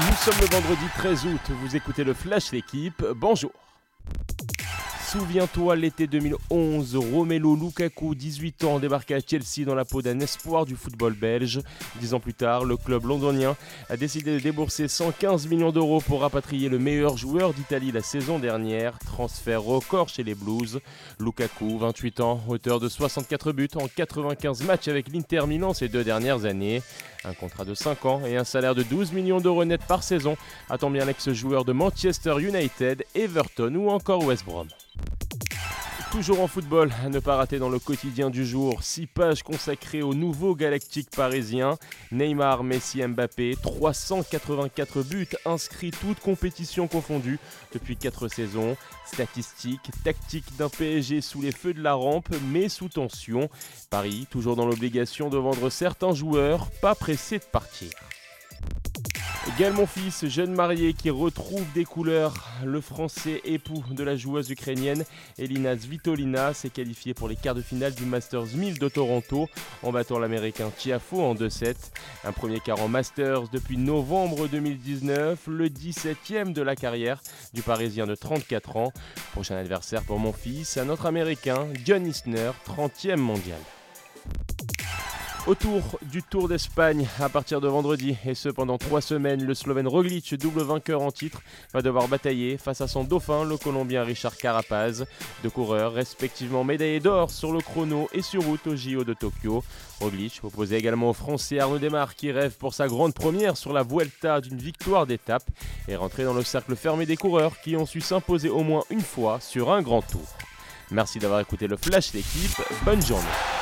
Nous sommes le vendredi 13 août, vous écoutez le Flash L'équipe, bonjour. Souviens-toi, l'été 2011, Romelu Lukaku, 18 ans, débarqué à Chelsea dans la peau d'un espoir du football belge. Dix ans plus tard, le club londonien a décidé de débourser 115 millions d'euros pour rapatrier le meilleur joueur d'Italie la saison dernière. Transfert record chez les Blues. Lukaku, 28 ans, auteur de 64 buts en 95 matchs avec l'Inter Milan ces deux dernières années. Un contrat de 5 ans et un salaire de 12 millions d'euros net par saison attend bien l'ex-joueur de Manchester United, Everton ou encore West Brom. Toujours en football, à ne pas rater dans le quotidien du jour, 6 pages consacrées au nouveau galactique parisien. Neymar, Messi, Mbappé, 384 buts inscrits toutes compétitions confondues depuis 4 saisons. Statistiques, tactiques d'un PSG sous les feux de la rampe mais sous tension. Paris, toujours dans l'obligation de vendre certains joueurs, pas pressés de partir. Gaël Monfils, jeune marié qui retrouve des couleurs. Le français époux de la joueuse ukrainienne Elina Svitolina s'est qualifié pour les quarts de finale du Masters 1000 de Toronto en battant l'américain Tiafo en 2-7. Un premier quart en Masters depuis novembre 2019, le 17e de la carrière du parisien de 34 ans. Prochain adversaire pour Monfils, un autre américain, John Isner, 30e mondial. Autour du Tour d'Espagne à partir de vendredi, et ce pendant trois semaines, le Slovène Roglic, double vainqueur en titre, va devoir batailler face à son dauphin, le Colombien Richard Carapaz. Deux coureurs, respectivement médaillés d'or sur le chrono et sur route au JO de Tokyo. Roglic, opposé également au Français Arnaud Desmar, qui rêve pour sa grande première sur la Vuelta d'une victoire d'étape, et rentré dans le cercle fermé des coureurs qui ont su s'imposer au moins une fois sur un grand tour. Merci d'avoir écouté le Flash d'équipe, bonne journée.